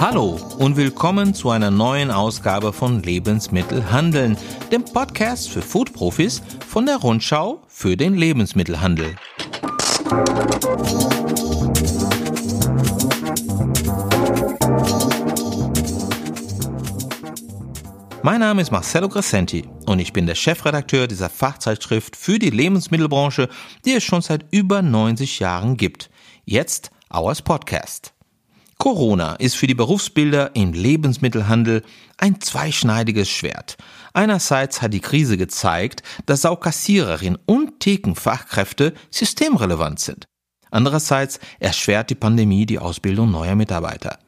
Hallo und willkommen zu einer neuen Ausgabe von Lebensmittelhandeln, dem Podcast für Foodprofis von der Rundschau für den Lebensmittelhandel. Mein Name ist Marcello Crescenti und ich bin der Chefredakteur dieser Fachzeitschrift für die Lebensmittelbranche, die es schon seit über 90 Jahren gibt. Jetzt Ours Podcast. Corona ist für die Berufsbilder im Lebensmittelhandel ein zweischneidiges Schwert. Einerseits hat die Krise gezeigt, dass auch Kassiererin und Thekenfachkräfte systemrelevant sind. Andererseits erschwert die Pandemie die Ausbildung neuer Mitarbeiter.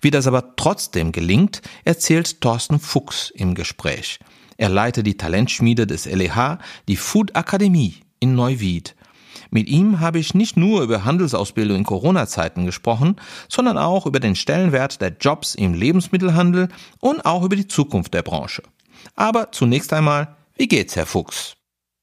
Wie das aber trotzdem gelingt, erzählt Thorsten Fuchs im Gespräch. Er leitet die Talentschmiede des LEH, die Food Akademie in Neuwied. Mit ihm habe ich nicht nur über Handelsausbildung in Corona-Zeiten gesprochen, sondern auch über den Stellenwert der Jobs im Lebensmittelhandel und auch über die Zukunft der Branche. Aber zunächst einmal, wie geht's, Herr Fuchs?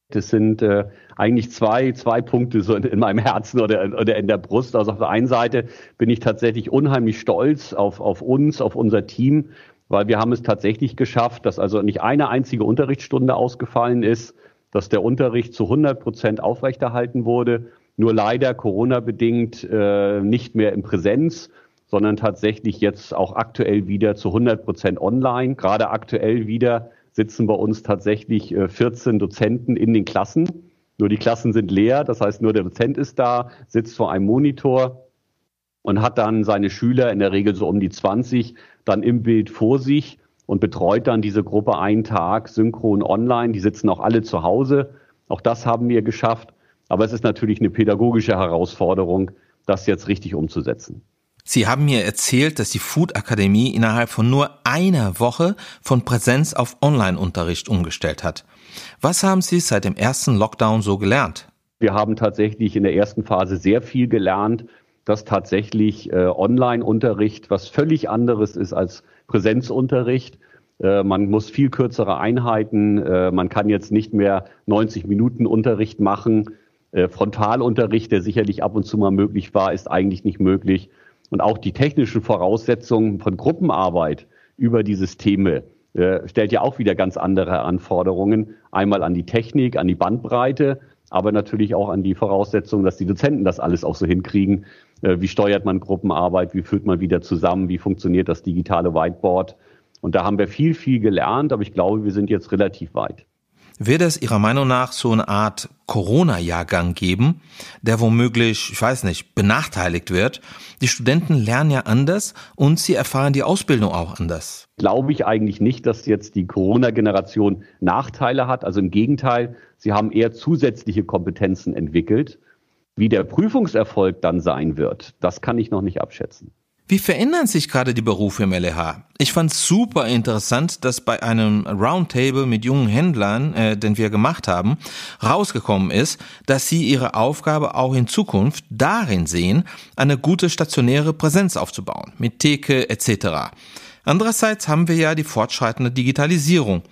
Das sind äh, eigentlich zwei, zwei Punkte so in, in meinem Herzen oder, oder in der Brust. Also auf der einen Seite bin ich tatsächlich unheimlich stolz auf, auf uns, auf unser Team, weil wir haben es tatsächlich geschafft, dass also nicht eine einzige Unterrichtsstunde ausgefallen ist, dass der Unterricht zu 100 Prozent aufrechterhalten wurde, nur leider Corona-bedingt äh, nicht mehr in Präsenz, sondern tatsächlich jetzt auch aktuell wieder zu 100 Prozent online. Gerade aktuell wieder sitzen bei uns tatsächlich 14 äh, Dozenten in den Klassen. Nur die Klassen sind leer, das heißt nur der Dozent ist da, sitzt vor einem Monitor und hat dann seine Schüler, in der Regel so um die 20, dann im Bild vor sich und betreut dann diese Gruppe einen Tag synchron online. Die sitzen auch alle zu Hause. Auch das haben wir geschafft. Aber es ist natürlich eine pädagogische Herausforderung, das jetzt richtig umzusetzen. Sie haben mir erzählt, dass die Food Akademie innerhalb von nur einer Woche von Präsenz auf Online-Unterricht umgestellt hat. Was haben Sie seit dem ersten Lockdown so gelernt? Wir haben tatsächlich in der ersten Phase sehr viel gelernt, dass tatsächlich äh, Online-Unterricht was völlig anderes ist als Präsenzunterricht. Äh, man muss viel kürzere Einheiten. Äh, man kann jetzt nicht mehr 90 Minuten Unterricht machen. Äh, Frontalunterricht, der sicherlich ab und zu mal möglich war, ist eigentlich nicht möglich. Und auch die technischen Voraussetzungen von Gruppenarbeit über die Systeme stellt ja auch wieder ganz andere Anforderungen. Einmal an die Technik, an die Bandbreite, aber natürlich auch an die Voraussetzungen, dass die Dozenten das alles auch so hinkriegen. Wie steuert man Gruppenarbeit? Wie führt man wieder zusammen? Wie funktioniert das digitale Whiteboard? Und da haben wir viel, viel gelernt, aber ich glaube, wir sind jetzt relativ weit. Wird es Ihrer Meinung nach so eine Art Corona-Jahrgang geben, der womöglich, ich weiß nicht, benachteiligt wird? Die Studenten lernen ja anders und sie erfahren die Ausbildung auch anders. Glaube ich eigentlich nicht, dass jetzt die Corona-Generation Nachteile hat. Also im Gegenteil, sie haben eher zusätzliche Kompetenzen entwickelt. Wie der Prüfungserfolg dann sein wird, das kann ich noch nicht abschätzen. Wie verändern sich gerade die Berufe im LEH? Ich fand super interessant, dass bei einem Roundtable mit jungen Händlern, äh, den wir gemacht haben, rausgekommen ist, dass sie ihre Aufgabe auch in Zukunft darin sehen, eine gute stationäre Präsenz aufzubauen, mit Theke etc. Andererseits haben wir ja die fortschreitende Digitalisierung.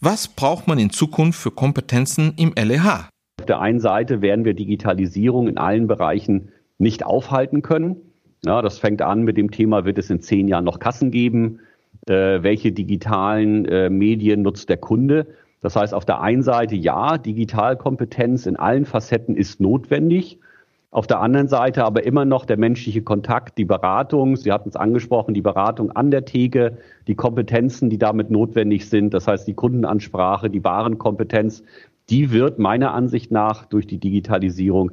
Was braucht man in Zukunft für Kompetenzen im LEH? Auf der einen Seite werden wir Digitalisierung in allen Bereichen nicht aufhalten können. Ja, das fängt an mit dem Thema, wird es in zehn Jahren noch Kassen geben? Äh, welche digitalen äh, Medien nutzt der Kunde? Das heißt, auf der einen Seite ja, Digitalkompetenz in allen Facetten ist notwendig. Auf der anderen Seite aber immer noch der menschliche Kontakt, die Beratung, Sie hatten es angesprochen, die Beratung an der Theke, die Kompetenzen, die damit notwendig sind, das heißt die Kundenansprache, die Warenkompetenz, die wird meiner Ansicht nach durch die Digitalisierung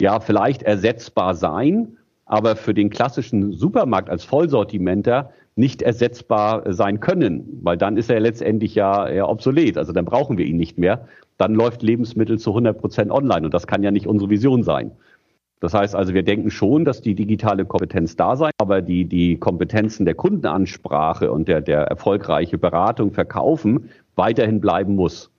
ja vielleicht ersetzbar sein, aber für den klassischen Supermarkt als Vollsortimenter nicht ersetzbar sein können, weil dann ist er letztendlich ja eher obsolet. Also dann brauchen wir ihn nicht mehr. Dann läuft Lebensmittel zu 100 Prozent online und das kann ja nicht unsere Vision sein. Das heißt also, wir denken schon, dass die digitale Kompetenz da sein, aber die, die Kompetenzen der Kundenansprache und der, der erfolgreiche Beratung, Verkaufen weiterhin bleiben muss.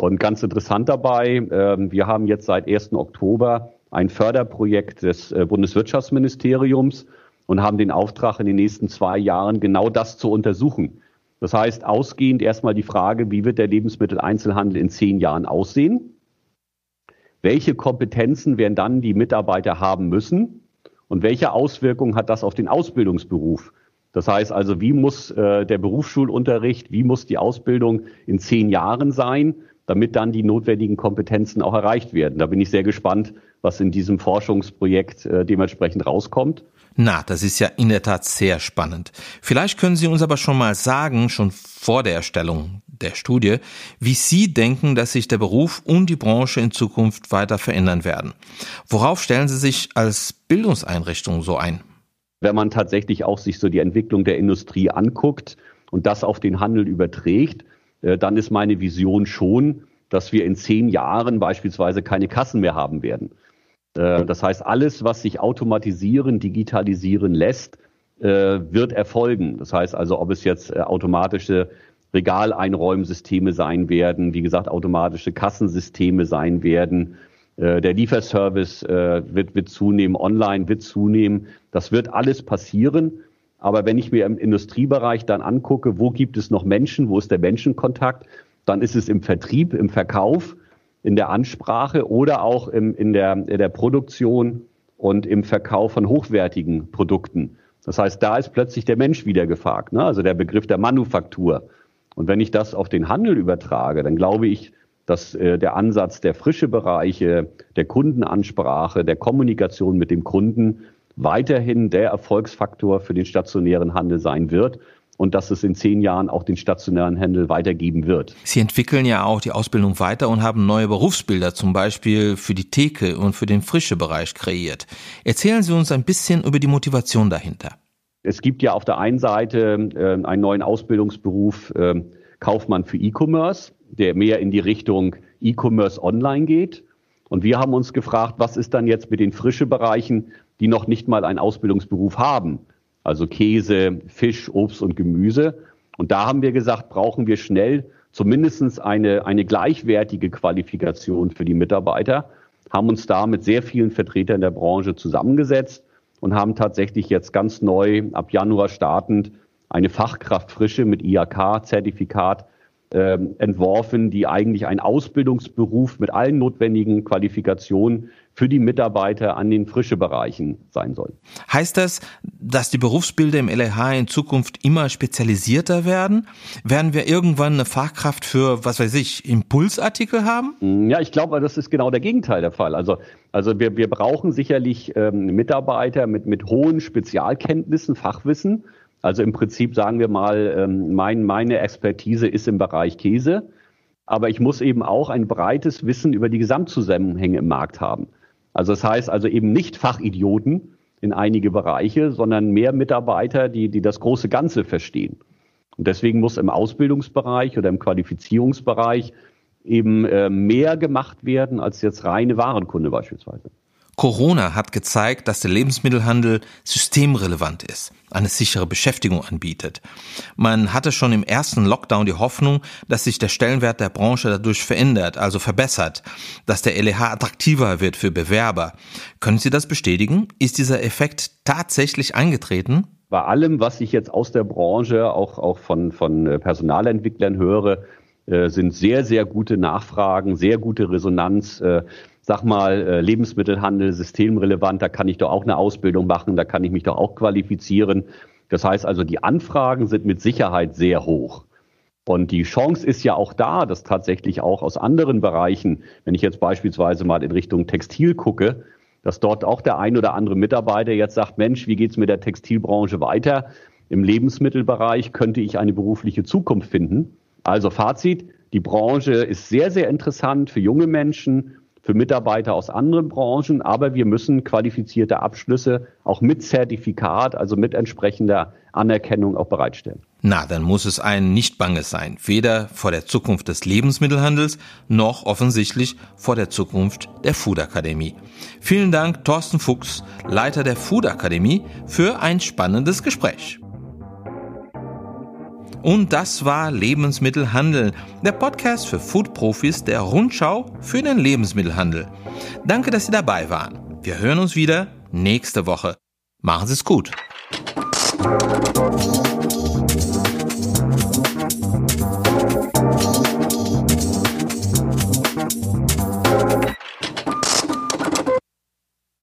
Und ganz interessant dabei, äh, wir haben jetzt seit 1. Oktober ein Förderprojekt des äh, Bundeswirtschaftsministeriums und haben den Auftrag in den nächsten zwei Jahren genau das zu untersuchen. Das heißt, ausgehend erstmal die Frage, wie wird der Lebensmitteleinzelhandel in zehn Jahren aussehen? Welche Kompetenzen werden dann die Mitarbeiter haben müssen? Und welche Auswirkungen hat das auf den Ausbildungsberuf? Das heißt also, wie muss äh, der Berufsschulunterricht, wie muss die Ausbildung in zehn Jahren sein, damit dann die notwendigen Kompetenzen auch erreicht werden. Da bin ich sehr gespannt, was in diesem Forschungsprojekt äh, dementsprechend rauskommt. Na, das ist ja in der Tat sehr spannend. Vielleicht können Sie uns aber schon mal sagen, schon vor der Erstellung der Studie, wie Sie denken, dass sich der Beruf und die Branche in Zukunft weiter verändern werden. Worauf stellen Sie sich als Bildungseinrichtung so ein? Wenn man tatsächlich auch sich so die Entwicklung der Industrie anguckt und das auf den Handel überträgt, dann ist meine Vision schon, dass wir in zehn Jahren beispielsweise keine Kassen mehr haben werden. Äh, das heißt, alles, was sich automatisieren, digitalisieren lässt, äh, wird erfolgen. Das heißt also, ob es jetzt automatische Regaleinräumsysteme sein werden, wie gesagt, automatische Kassensysteme sein werden, äh, der Lieferservice äh, wird, wird zunehmen, online wird zunehmen. Das wird alles passieren. Aber wenn ich mir im Industriebereich dann angucke, wo gibt es noch Menschen, wo ist der Menschenkontakt, dann ist es im Vertrieb, im Verkauf, in der Ansprache oder auch im, in, der, in der Produktion und im Verkauf von hochwertigen Produkten. Das heißt, da ist plötzlich der Mensch wieder gefragt, ne? also der Begriff der Manufaktur. Und wenn ich das auf den Handel übertrage, dann glaube ich, dass äh, der Ansatz der frische Bereiche, der Kundenansprache, der Kommunikation mit dem Kunden weiterhin der Erfolgsfaktor für den stationären Handel sein wird und dass es in zehn Jahren auch den stationären Handel weitergeben wird. Sie entwickeln ja auch die Ausbildung weiter und haben neue Berufsbilder, zum Beispiel für die Theke und für den frische Bereich kreiert. Erzählen Sie uns ein bisschen über die Motivation dahinter. Es gibt ja auf der einen Seite äh, einen neuen Ausbildungsberuf äh, Kaufmann für E-Commerce der mehr in die Richtung E-Commerce online geht. Und wir haben uns gefragt, was ist dann jetzt mit den frische Bereichen, die noch nicht mal einen Ausbildungsberuf haben? Also Käse, Fisch, Obst und Gemüse. Und da haben wir gesagt, brauchen wir schnell zumindest eine, eine gleichwertige Qualifikation für die Mitarbeiter, haben uns da mit sehr vielen Vertretern der Branche zusammengesetzt und haben tatsächlich jetzt ganz neu ab Januar startend eine Fachkraft Frische mit IAK-Zertifikat ähm, entworfen, die eigentlich ein Ausbildungsberuf mit allen notwendigen Qualifikationen für die Mitarbeiter an den frische Bereichen sein soll. Heißt das, dass die Berufsbilder im LEH in Zukunft immer spezialisierter werden? Werden wir irgendwann eine Fachkraft für, was weiß ich, Impulsartikel haben? Mm, ja, ich glaube, das ist genau der Gegenteil der Fall. Also, also wir, wir brauchen sicherlich ähm, Mitarbeiter mit, mit hohen Spezialkenntnissen, Fachwissen, also im Prinzip sagen wir mal, ähm, mein, meine Expertise ist im Bereich Käse, aber ich muss eben auch ein breites Wissen über die Gesamtzusammenhänge im Markt haben. Also das heißt also eben nicht Fachidioten in einige Bereiche, sondern mehr Mitarbeiter, die, die das große Ganze verstehen. Und deswegen muss im Ausbildungsbereich oder im Qualifizierungsbereich eben äh, mehr gemacht werden als jetzt reine Warenkunde beispielsweise. Corona hat gezeigt, dass der Lebensmittelhandel systemrelevant ist, eine sichere Beschäftigung anbietet. Man hatte schon im ersten Lockdown die Hoffnung, dass sich der Stellenwert der Branche dadurch verändert, also verbessert, dass der LEH attraktiver wird für Bewerber. Können Sie das bestätigen? Ist dieser Effekt tatsächlich eingetreten? Bei allem, was ich jetzt aus der Branche, auch, auch von, von äh, Personalentwicklern höre, äh, sind sehr, sehr gute Nachfragen, sehr gute Resonanz. Sag mal, äh, Lebensmittelhandel systemrelevant, da kann ich doch auch eine Ausbildung machen, da kann ich mich doch auch qualifizieren. Das heißt also, die Anfragen sind mit Sicherheit sehr hoch. Und die Chance ist ja auch da, dass tatsächlich auch aus anderen Bereichen, wenn ich jetzt beispielsweise mal in Richtung Textil gucke, dass dort auch der ein oder andere Mitarbeiter jetzt sagt, Mensch, wie geht's mit der Textilbranche weiter? Im Lebensmittelbereich könnte ich eine berufliche Zukunft finden. Also Fazit, die Branche ist sehr, sehr interessant für junge Menschen, für Mitarbeiter aus anderen Branchen, aber wir müssen qualifizierte Abschlüsse auch mit Zertifikat, also mit entsprechender Anerkennung auch bereitstellen. Na, dann muss es ein nicht banges sein, weder vor der Zukunft des Lebensmittelhandels noch offensichtlich vor der Zukunft der Food Akademie. Vielen Dank, Thorsten Fuchs, Leiter der Food Akademie, für ein spannendes Gespräch. Und das war Lebensmittelhandel, der Podcast für Food-Profis der Rundschau für den Lebensmittelhandel. Danke, dass Sie dabei waren. Wir hören uns wieder nächste Woche. Machen Sie es gut.